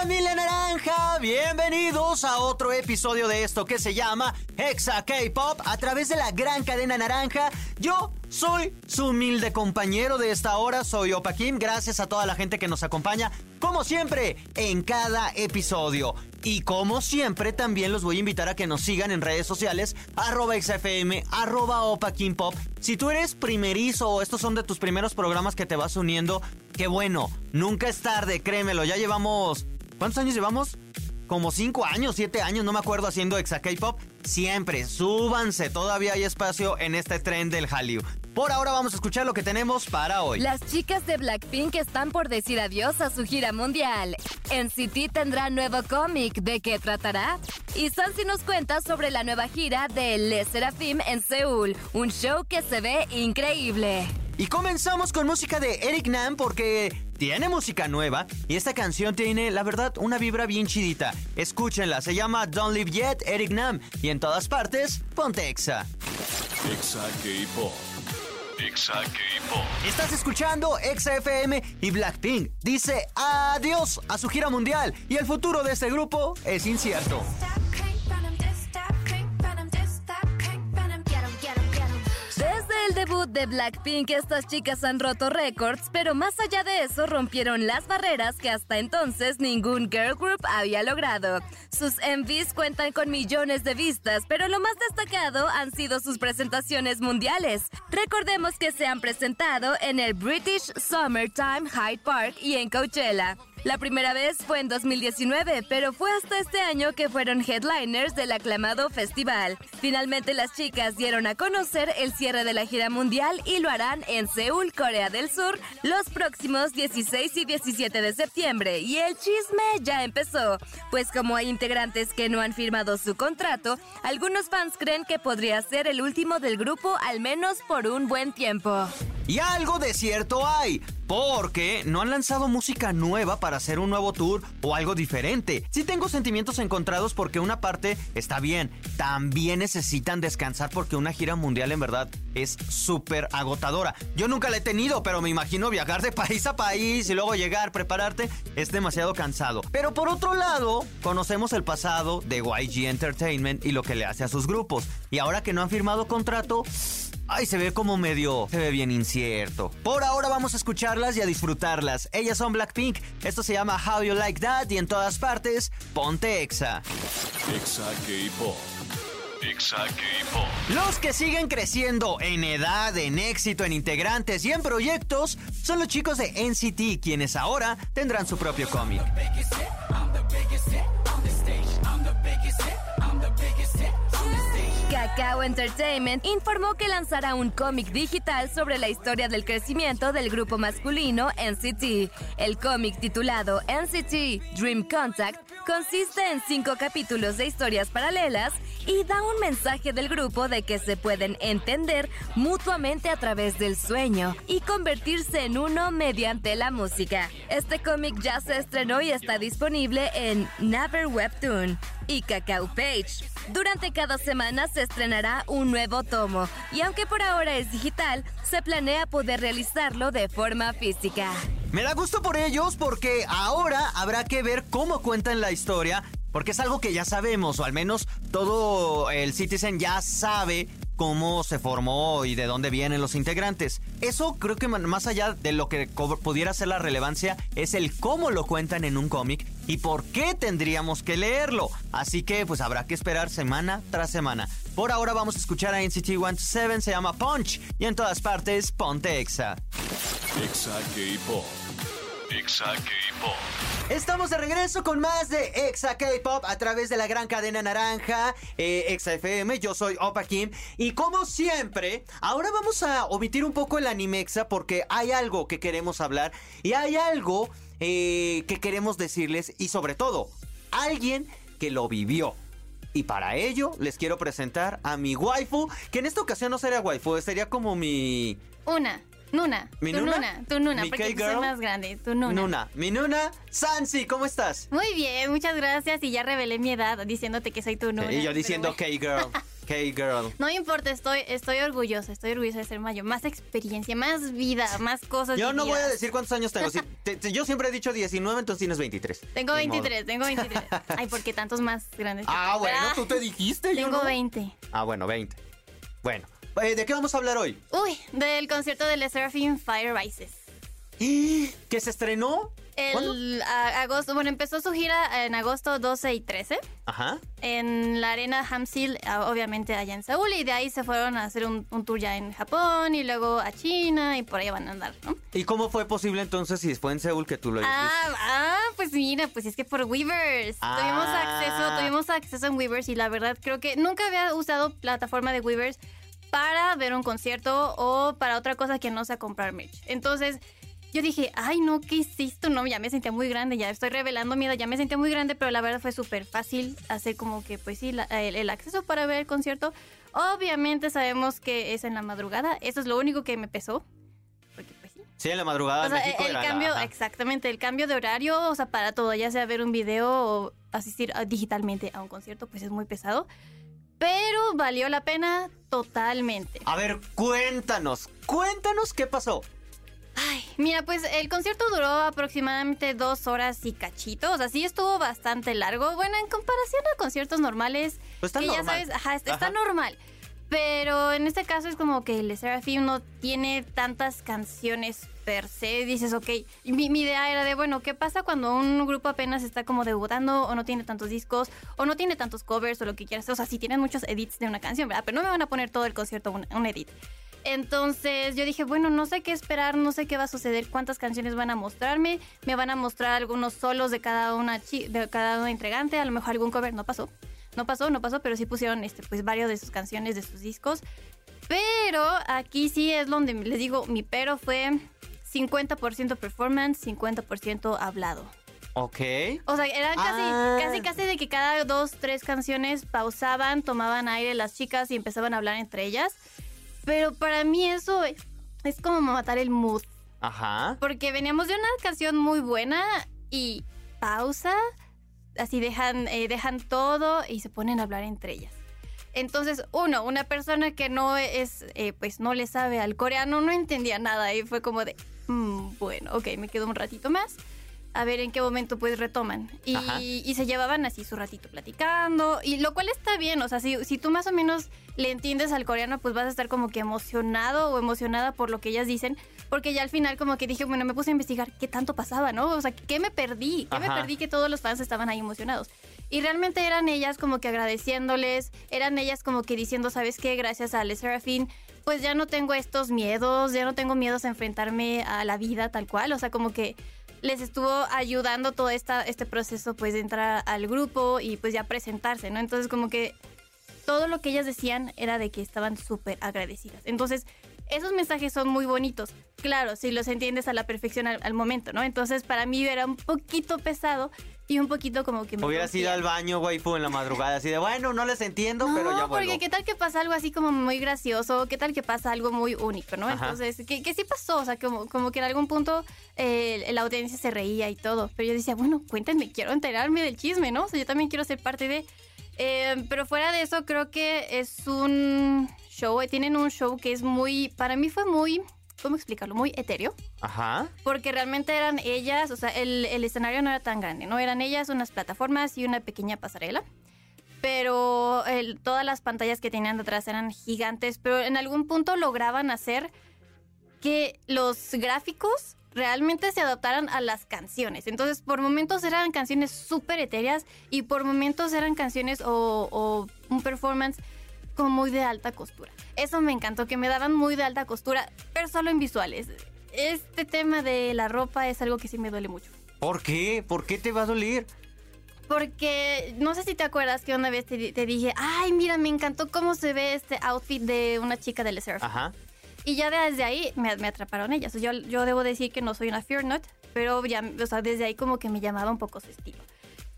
familia naranja! Bienvenidos a otro episodio de esto que se llama Hexa K-Pop a través de la gran cadena naranja. Yo soy su humilde compañero de esta hora, soy Opa Kim. Gracias a toda la gente que nos acompaña, como siempre, en cada episodio. Y como siempre, también los voy a invitar a que nos sigan en redes sociales, arroba XFM, arroba Opa Kim Pop. Si tú eres primerizo o estos son de tus primeros programas que te vas uniendo, qué bueno, nunca es tarde, créemelo, ya llevamos... ¿Cuántos años llevamos? Como 5 años, 7 años, no me acuerdo, haciendo Exa K-Pop. Siempre, súbanse, todavía hay espacio en este tren del Hallyu. Por ahora vamos a escuchar lo que tenemos para hoy. Las chicas de Blackpink están por decir adiós a su gira mundial. NCT tendrá nuevo cómic, ¿de qué tratará? Y Sansi nos cuenta sobre la nueva gira de Les Seraphim en Seúl, un show que se ve increíble. Y comenzamos con música de Eric Nam porque tiene música nueva y esta canción tiene, la verdad, una vibra bien chidita. Escúchenla, se llama Don't Live Yet, Eric Nam. Y en todas partes, ponte Exa. Exa K-Pop. Exa K-Pop. Estás escuchando Exa FM y Blackpink dice adiós a su gira mundial y el futuro de este grupo es incierto. De Blackpink, estas chicas han roto récords, pero más allá de eso rompieron las barreras que hasta entonces ningún girl group había logrado. Sus MVs cuentan con millones de vistas, pero lo más destacado han sido sus presentaciones mundiales. Recordemos que se han presentado en el British Summertime Hyde Park y en Coachella. La primera vez fue en 2019, pero fue hasta este año que fueron headliners del aclamado festival. Finalmente las chicas dieron a conocer el cierre de la gira mundial y lo harán en Seúl, Corea del Sur, los próximos 16 y 17 de septiembre. Y el chisme ya empezó, pues como hay integrantes que no han firmado su contrato, algunos fans creen que podría ser el último del grupo al menos por un buen tiempo. Y algo de cierto hay, porque no han lanzado música nueva para hacer un nuevo tour o algo diferente. Sí tengo sentimientos encontrados porque una parte está bien, también necesitan descansar porque una gira mundial en verdad es súper agotadora. Yo nunca la he tenido, pero me imagino viajar de país a país y luego llegar, prepararte, es demasiado cansado. Pero por otro lado, conocemos el pasado de YG Entertainment y lo que le hace a sus grupos. Y ahora que no han firmado contrato, Ay, se ve como medio, se ve bien incierto. Por ahora vamos a escucharlas y a disfrutarlas. Ellas son Blackpink, esto se llama How You Like That y en todas partes, ponte Exa. Exa K-Pop. Los que siguen creciendo en edad, en éxito, en integrantes y en proyectos son los chicos de NCT, quienes ahora tendrán su propio cómic. Kakao Entertainment informó que lanzará un cómic digital sobre la historia del crecimiento del grupo masculino NCT. El cómic titulado NCT Dream Contact consiste en cinco capítulos de historias paralelas y da un mensaje del grupo de que se pueden entender mutuamente a través del sueño y convertirse en uno mediante la música. Este cómic ya se estrenó y está disponible en Naver Webtoon y Cacao Page. Durante cada semana se estrenará un nuevo tomo y aunque por ahora es digital, se planea poder realizarlo de forma física. Me da gusto por ellos porque ahora habrá que ver cómo cuentan la historia, porque es algo que ya sabemos, o al menos todo el Citizen ya sabe cómo se formó y de dónde vienen los integrantes. Eso creo que más allá de lo que pudiera ser la relevancia es el cómo lo cuentan en un cómic y por qué tendríamos que leerlo. Así que pues habrá que esperar semana tras semana. Por ahora vamos a escuchar a NCT 127, se llama Punch y en todas partes ponte Exa. Exa K-Pop. Exa K-Pop. Estamos de regreso con más de Exa K-Pop a través de la gran cadena naranja eh, Exa FM. Yo soy Opa Kim y como siempre, ahora vamos a omitir un poco el Animexa porque hay algo que queremos hablar y hay algo eh, que queremos decirles y sobre todo, alguien que lo vivió. Y para ello les quiero presentar a mi waifu, que en esta ocasión no sería waifu, sería como mi... Una. Nuna. ¿Mi tu Nuna? Nuna. Tu Nuna, ¿Mi porque tú soy más grande. Tu Nuna. Nuna. Mi Nuna. Sansi, ¿cómo estás? Muy bien, muchas gracias. Y ya revelé mi edad diciéndote que soy tu Nuna. y yo diciendo bueno. K-girl. K-girl. No importa, estoy, estoy orgullosa, estoy orgullosa de ser mayor. Más experiencia, más vida, más cosas. Yo no voy a decir cuántos años tengo. Si- te- te- yo siempre he dicho 19, entonces tienes 23. Tengo Ni modo. 23, tengo 23. Ay, ¿por qué tantos más grandes? que Ah, tú? bueno, Ah, tú te dijiste. yo Tengo no. 20. Ah, bueno, 20. Bueno, eh, ¿de qué vamos a hablar hoy? Uy, del concierto de Le Seraphim Fire Rises. ¿Que se estrenó? El a- agosto, bueno, empezó su gira en agosto 12 y 13 Ajá. en la arena Hamsil, ah, obviamente allá en Seúl, y de ahí se fueron a hacer un, un tour ya en Japón y luego a China y por ahí van a andar, ¿no? ¿Y cómo fue posible entonces si fue en Seúl que tú lo Ah, hiciste? ah, pues mira, pues es que por Weavers. Ah. Tuvimos acceso, tuvimos acceso en Weavers y la verdad creo que nunca había usado plataforma de Weavers para ver un concierto o para otra cosa que no sea comprar merch. Entonces, yo dije, ay no, ¿qué hiciste? No, ya me sentía muy grande, ya estoy revelando miedo, ya me sentía muy grande, pero la verdad fue súper fácil hacer como que, pues sí, la- el, el acceso para ver el concierto. Obviamente sabemos que es en la madrugada, eso es lo único que me pesó. Porque pues sí, Sí, en la madrugada o sea, México el la- cambio, ajá. exactamente, el cambio de horario, o sea, para todo, ya sea ver un video o asistir digitalmente a un concierto, pues es muy pesado. Pero valió la pena totalmente. A ver, cuéntanos, cuéntanos qué pasó. Ay, mira, pues el concierto duró aproximadamente dos horas y cachito. O sea, sí estuvo bastante largo. Bueno, en comparación a conciertos normales, Pues está que normal. ya sabes, ajá, está, está Ajá. normal. Pero en este caso es como que el Seraphim no tiene tantas canciones per se. Dices, ok, mi, mi idea era de, bueno, ¿qué pasa cuando un grupo apenas está como debutando o no tiene tantos discos o no tiene tantos covers o lo que quieras? O sea, si tienen muchos edits de una canción, ¿verdad? Pero no me van a poner todo el concierto un, un edit. Entonces yo dije, bueno, no sé qué esperar, no sé qué va a suceder, cuántas canciones van a mostrarme, me van a mostrar algunos solos de cada una de cada una entregante, a lo mejor algún cover no pasó. No pasó, no pasó, pero sí pusieron este pues varios de sus canciones de sus discos. Pero aquí sí es donde les digo, mi pero fue 50% performance, 50% hablado. Ok. O sea, eran casi, Ah. casi, casi de que cada dos, tres canciones pausaban, tomaban aire las chicas y empezaban a hablar entre ellas. Pero para mí eso es, es como matar el mood. Ajá. Porque veníamos de una canción muy buena y pausa, así dejan, eh, dejan todo y se ponen a hablar entre ellas. Entonces, uno, una persona que no es, eh, pues no le sabe al coreano, no entendía nada y fue como de, "Mm, bueno, ok, me quedo un ratito más. A ver en qué momento pues retoman. Y, y se llevaban así su ratito platicando. Y lo cual está bien. O sea, si, si tú más o menos le entiendes al coreano, pues vas a estar como que emocionado o emocionada por lo que ellas dicen. Porque ya al final como que dije, bueno, me puse a investigar qué tanto pasaba, ¿no? O sea, ¿qué me perdí? ¿Qué me perdí que todos los fans estaban ahí emocionados? Y realmente eran ellas como que agradeciéndoles, eran ellas como que diciendo, ¿sabes qué? Gracias a Le Serafín, pues ya no tengo estos miedos, ya no tengo miedos a enfrentarme a la vida tal cual. O sea, como que les estuvo ayudando todo esta, este proceso pues de entrar al grupo y pues ya presentarse, ¿no? Entonces como que todo lo que ellas decían era de que estaban súper agradecidas. Entonces, esos mensajes son muy bonitos. Claro, si los entiendes a la perfección al, al momento, ¿no? Entonces, para mí era un poquito pesado y un poquito como que me Hubieras ido al baño, waifu, en la madrugada, así de, bueno, no les entiendo, No, pero ya vuelvo. porque qué tal que pasa algo así como muy gracioso, qué tal que pasa algo muy único, ¿no? Ajá. Entonces, que, que sí pasó, o sea, como, como que en algún punto eh, la audiencia se reía y todo, pero yo decía, bueno, cuéntenme, quiero enterarme del chisme, ¿no? O sea, yo también quiero ser parte de... Eh, pero fuera de eso, creo que es un show, tienen un show que es muy, para mí fue muy, ¿cómo explicarlo? Muy etéreo Ajá. porque realmente eran ellas, o sea, el, el escenario no era tan grande, ¿no? Eran ellas, unas plataformas y una pequeña pasarela. Pero el- todas las pantallas que tenían detrás eran gigantes, pero en algún punto lograban hacer que los gráficos realmente se adaptaran a las canciones. Entonces, por momentos eran canciones súper etéreas y por momentos eran canciones o, o un performance como muy de alta costura. Eso me encantó, que me daban muy de alta costura, pero solo en visuales. Este tema de la ropa es algo que sí me duele mucho. ¿Por qué? ¿Por qué te va a doler? Porque no sé si te acuerdas que una vez te, di- te dije, ay, mira, me encantó cómo se ve este outfit de una chica de Le Seraphim". Ajá. Y ya desde ahí me, me atraparon ellas. Yo, yo debo decir que no soy una Fear Not, pero ya, o sea, desde ahí como que me llamaba un poco su estilo.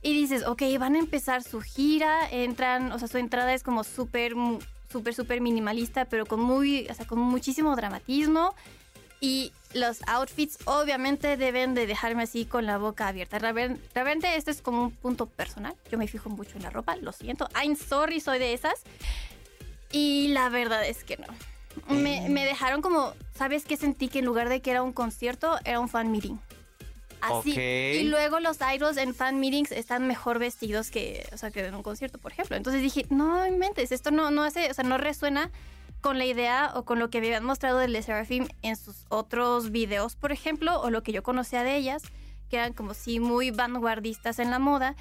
Y dices, ok, van a empezar su gira, entran, o sea, su entrada es como súper, súper, súper minimalista, pero con muy, o sea, con muchísimo dramatismo. Y los outfits obviamente deben de dejarme así con la boca abierta. Realmente este es como un punto personal. Yo me fijo mucho en la ropa, lo siento. I'm sorry, soy de esas. Y la verdad es que no. Me, me dejaron como, ¿sabes qué sentí? Que en lugar de que era un concierto, era un fan meeting. Así. Y luego los idols en fan meetings están mejor vestidos que, o sea, que en un concierto, por ejemplo. Entonces dije, no inventes, esto no, no hace, o sea, no resuena con la idea o con lo que me habían mostrado de Le Seraphim en sus otros videos, por ejemplo, o lo que yo conocía de ellas, que eran como sí muy vanguardistas en la moda.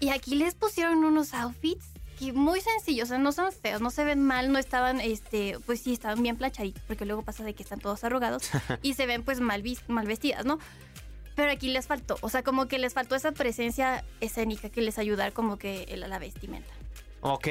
Y aquí les pusieron unos outfits que muy sencillos, o sea, no son feos, no se ven mal, no estaban, este, pues sí, estaban bien planchaditos, porque luego pasa de que están todos arrugados y se ven pues mal, mal vestidas, ¿no? Pero aquí les faltó, o sea, como que les faltó esa presencia escénica que les ayudara como que a la vestimenta. Ok,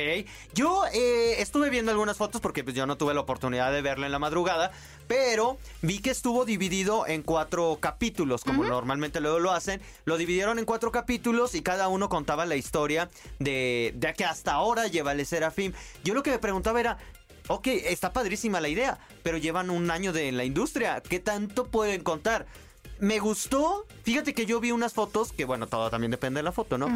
yo eh, estuve viendo algunas fotos porque pues, yo no tuve la oportunidad de verlo en la madrugada, pero vi que estuvo dividido en cuatro capítulos, como normalmente luego lo hacen. Lo dividieron en cuatro capítulos y cada uno contaba la historia de, de que hasta ahora lleva el Serafim. Yo lo que me preguntaba era, ok, está padrísima la idea, pero llevan un año de en la industria, ¿qué tanto pueden contar? Me gustó. Fíjate que yo vi unas fotos, que bueno, todo también depende de la foto, ¿no?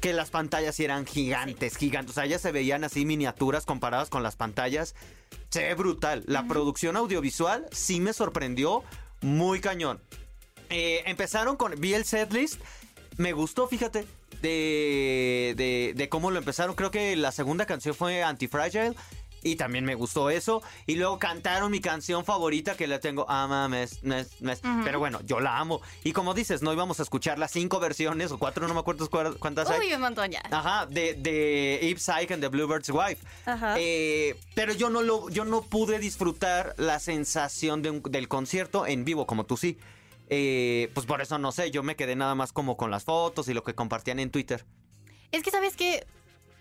Que las pantallas eran gigantes, gigantes. O sea, ya se veían así miniaturas comparadas con las pantallas. Se ve brutal. La producción audiovisual sí me sorprendió muy cañón. Eh, empezaron con. Vi el setlist. Me gustó, fíjate. De, de, de, cómo lo empezaron. Creo que la segunda canción fue Antifragile. Y también me gustó eso. Y luego cantaron mi canción favorita que la tengo. Ama, mes, mes, mes. Pero bueno, yo la amo. Y como dices, no íbamos a escuchar las cinco versiones o cuatro, no me acuerdo cuántas hay. Uy, un montón ya. Ajá, de, de Eve Psyche and the Bluebird's Wife. Ajá. Eh, pero yo no, lo, yo no pude disfrutar la sensación del concierto en vivo, como tú sí. Eh, pues por eso no sé, yo me quedé nada más como con las fotos y lo que compartían en Twitter. Es que, ¿sabes que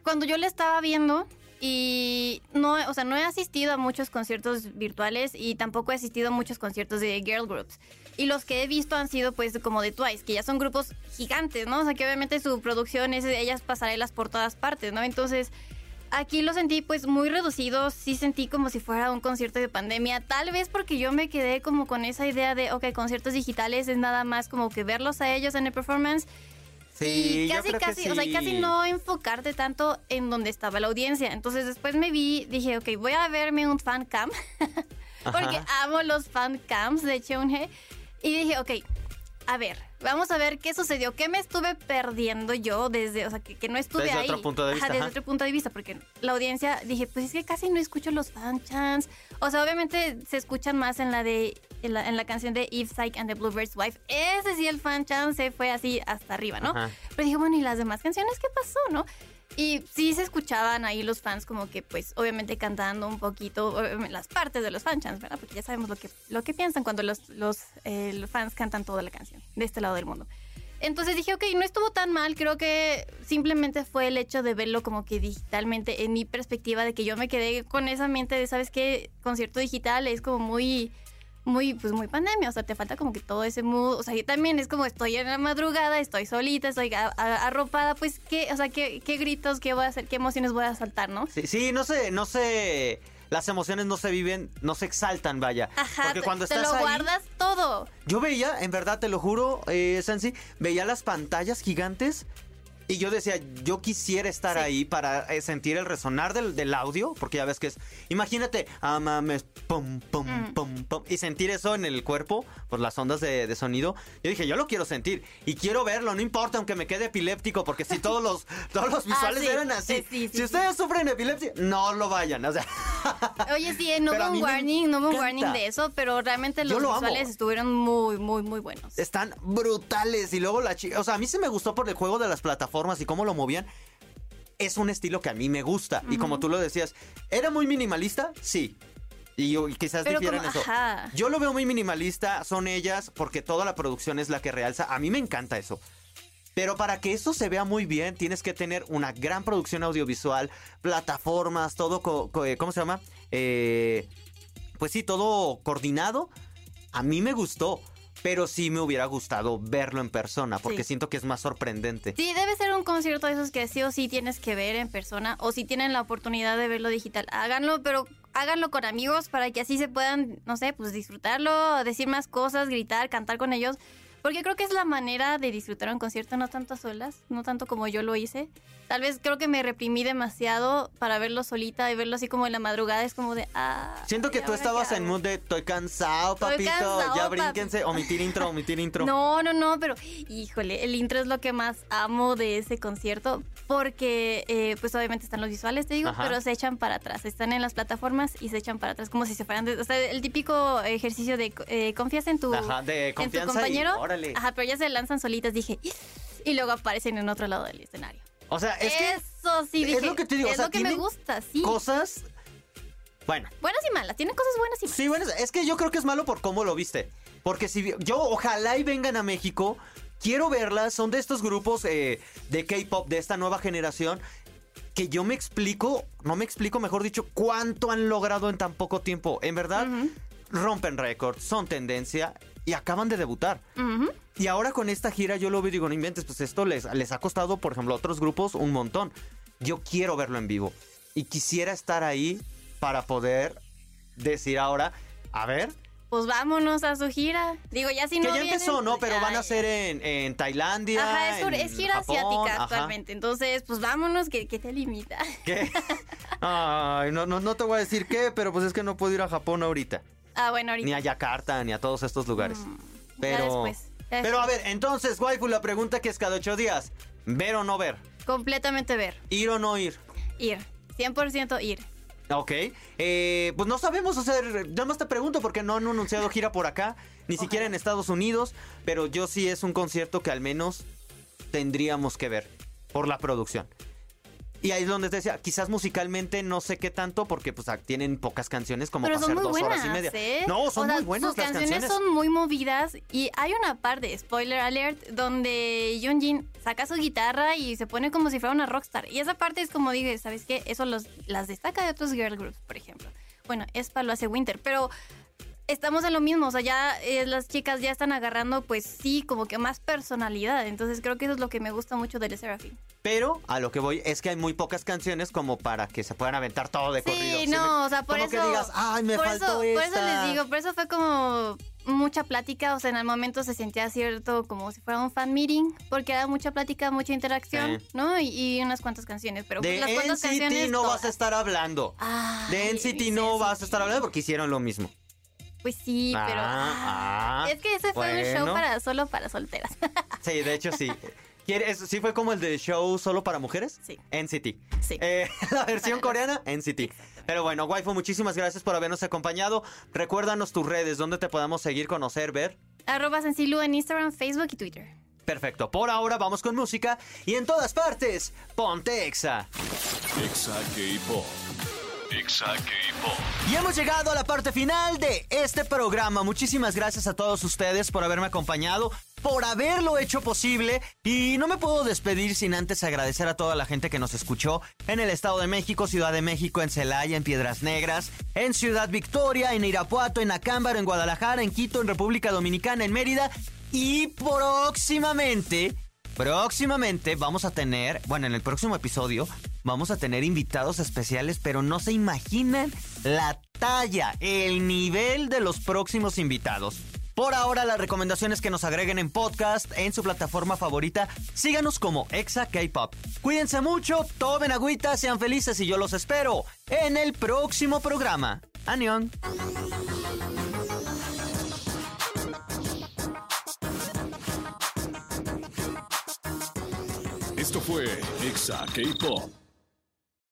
Cuando yo le estaba viendo, y no, o sea, no he asistido a muchos conciertos virtuales y tampoco he asistido a muchos conciertos de girl groups. Y los que he visto han sido pues como de Twice, que ya son grupos gigantes, ¿no? O sea, que obviamente su producción es ellas pasarelas por todas partes, ¿no? Entonces, aquí lo sentí pues muy reducido, sí sentí como si fuera un concierto de pandemia, tal vez porque yo me quedé como con esa idea de, ok, conciertos digitales es nada más como que verlos a ellos en el performance Sí, y casi, casi, o sea, casi no enfocarte tanto en donde estaba la audiencia. Entonces después me vi, dije, ok, voy a verme un fan cam, porque amo los fan cams de Cheonhe. Y dije, ok, a ver, vamos a ver qué sucedió, qué me estuve perdiendo yo desde, o sea, que, no estuve desde ahí. Otro punto de vista, desde otro punto de vista, porque la audiencia, dije, pues es que casi no escucho los fan chants. O sea, obviamente se escuchan más en la de, en la, canción de Eve Psyche and the Bluebird's Wife. Ese sí, el fan chant se fue así hasta arriba, ¿no? Pero dije, bueno, ¿y las demás canciones qué pasó, no? Y sí se escuchaban ahí los fans como que pues obviamente cantando un poquito las partes de los fanchants, ¿verdad? Porque ya sabemos lo que, lo que piensan cuando los, eh, los, fans cantan toda la canción de este lado del mundo. Entonces dije, ok, no estuvo tan mal, creo que simplemente fue el hecho de verlo como que digitalmente, en mi perspectiva, de que yo me quedé con esa mente de, ¿sabes qué? Concierto digital es como muy muy, pues muy pandemia, o sea, te falta como que todo ese mood, o sea, yo también es como estoy en la madrugada, estoy solita, estoy arropada, pues qué, o sea, qué, qué gritos, qué voy a hacer, qué emociones voy a saltar, ¿no? Sí, sí, no sé, no sé, las emociones no se viven, no se exaltan, vaya. Ajá, Porque cuando te, lo guardas todo. Yo veía, en verdad, te lo juro, eh, Sensi, veía las pantallas gigantes y yo decía, yo quisiera estar ahí para eh, sentir el resonar del, del, audio, porque ya ves que es. Imagínate, ah, mames, pum, pum, mm. pum, pum. Y sentir eso en el cuerpo, por las ondas de, sonido. Yo dije, yo lo quiero sentir. Y quiero verlo, no importa, aunque me quede epiléptico, porque si todos los, todos los ah, visuales eran así. si ustedes sufren epilepsia, no lo vayan. O sea. Oye, sí, no hubo un warning, no hubo un warning de eso, pero realmente los visuales estuvieron muy, muy, muy buenos. Están brutales. Y luego la chica. O sea, a mí se me gustó por el juego de las plataformas y cómo lo movían, es un estilo que a mí me gusta. Y como tú lo decías, ¿era muy minimalista? Sí. Y, quizás difieran eso. Yo lo veo muy minimalista, son ellas, porque toda la producción es la que realza. A mí me encanta eso. Pero para que eso se vea muy bien, tienes que tener una gran producción audiovisual, plataformas, todo, eh, ¿cómo se llama? Eh, pues sí, todo coordinado. A mí me gustó pero sí me hubiera gustado verlo en persona, porque siento que es más sorprendente. Sí, debe ser un concierto de esos que sí o sí tienes que ver en persona, o si tienen la oportunidad de verlo digital, háganlo, pero háganlo con amigos para que así se puedan, no sé, pues disfrutarlo, decir más cosas, gritar, cantar con ellos. Porque creo que es la manera de disfrutar un concierto, no tanto a solas, no tanto como yo lo hice. Tal vez creo que me reprimí demasiado para verlo solita y verlo así como en la madrugada. Es como de, ah. Siento que ¿y tú estabas en mood de estoy cansado, papito. cansado, ya papi". brínquense. Omitir intro, omitir intro. No, no, no, pero híjole, el intro es lo que más amo de ese concierto porque eh, pues obviamente están los visuales, te digo, Ajá. pero se echan para atrás, están en las plataformas y se echan para atrás como si se fueran, de- o sea, el típico ejercicio de eh, confías en tu, Ajá, de en tu confianza y compañero, órale. ajá, pero ya se lanzan solitas, dije, y luego aparecen en otro lado del escenario. O sea, es que Eso sí, es dije, lo que te digo, o es sea, lo que me gusta, sí. cosas. Bueno, Buenas y malas, tienen cosas buenas y malas. sí, bueno, es que yo creo que es malo por cómo lo viste. Porque si yo, ojalá y vengan a México, quiero verlas. Son de estos grupos eh, de K-pop de esta nueva generación. Que yo me explico, no me explico, mejor dicho, cuánto han logrado en tan poco tiempo. En verdad, rompen récords, son tendencia y acaban de debutar. Y ahora con esta gira yo lo veo y digo, no inventes, pues esto les, les ha costado, por ejemplo, a otros grupos un montón. Yo quiero verlo en vivo. Y quisiera estar ahí para poder decir ahora, a ver, Pues vámonos a su gira. Digo, ya si que no ya vienen, empezó, ¿no? pues Pero ya, van a ya. ser en, en Tailandia. Ajá, es, por- en es gira Japón, asiática ajá. actualmente. Entonces, pues vámonos, que, que te limita. ¿Qué? Ay, no, no, no te voy a decir qué, pero pues es que no puedo ir a Japón ahorita. Ah, bueno, ahorita. Ni a Yakarta, ni a todos estos lugares. Mm, ya Pero, después, ya pero a ver, entonces, waifu, la pregunta que es cada ocho días. ¿Ver o no ver? Completamente ver. ¿Ir o no ir? Ir. 100% ir. Ok. Eh, pues no sabemos, o sea, nada más te pregunto porque no han anunciado gira por acá, ni siquiera en Estados Unidos, pero yo sí es un concierto que al menos tendríamos que ver por la producción. Y ahí es donde te decía, quizás musicalmente no sé qué tanto porque pues tienen pocas canciones como para hacer dos buenas, horas y media. ¿eh? No, son O sea, muy buenas Sus las canciones, canciones. son muy movidas y hay una parte, spoiler alert, donde Jin saca su guitarra y se pone como si fuera una rockstar. Y esa parte es como dije, ¿sabes qué? Eso los, las destaca de otros girl groups, por ejemplo. Bueno, Espa lo hace Winter, pero estamos en lo mismo, o sea, ya eh, las chicas ya están agarrando, pues sí, como que más personalidad. Entonces creo que eso es lo que me gusta mucho de Le Seraphim. Pero a lo que voy es que hay muy pocas canciones como para que se puedan aventar todo de corrido. Sí, me- no, o sea, por eso. que digas, ay, me por faltó eso, Por eso esta". les digo, por eso fue como mucha plática, o sea, en el momento se sentía cierto como si fuera un fan meeting, porque era mucha plática, mucha interacción, Sí. ¿no? Y, y unas cuantas canciones, pero De las cuantas NCT canciones. no vas a estar hablando. Ay, De NCT no vas a estar hablando porque hicieron lo mismo. Pues sí, pero. Ah, ah, es que ese fue un show bueno. para solo para solteras. Sí, de hecho sí. ¿Quieres- ¿Sí fue como el de show solo para mujeres? Sí. NCT. Sí. Eh, la versión Para coreana, NCT. Pero bueno, waifu, muchísimas gracias por habernos acompañado. Recuérdanos tus redes, donde te podamos seguir, conocer, ver. Arroba Sensilu en Instagram, Facebook y Twitter. Perfecto, por ahora vamos con música y en todas partes, ponte Exa. Exa K-Pop. Y hemos llegado a la parte final de este programa. Muchísimas gracias a todos ustedes por haberme acompañado, por haberlo hecho posible. Y no me puedo despedir sin antes agradecer a toda la gente que nos escuchó en el Estado de México, Ciudad de México, en Celaya, en Piedras Negras, en Ciudad Victoria, en Irapuato, en Acámbaro, en Guadalajara, en Quito, en República Dominicana, en Mérida. Y próximamente Próximamente vamos a tener, bueno, en el próximo episodio vamos a tener invitados especiales, pero no se imaginan la talla, el nivel de los próximos invitados. Por ahora, las recomendaciones que nos agreguen en podcast, en su plataforma favorita, síganos como Exa K-Pop. Cuídense mucho, tomen agüita, sean felices y yo los espero en el próximo programa. Anión. Esto fue Exa K-Pop.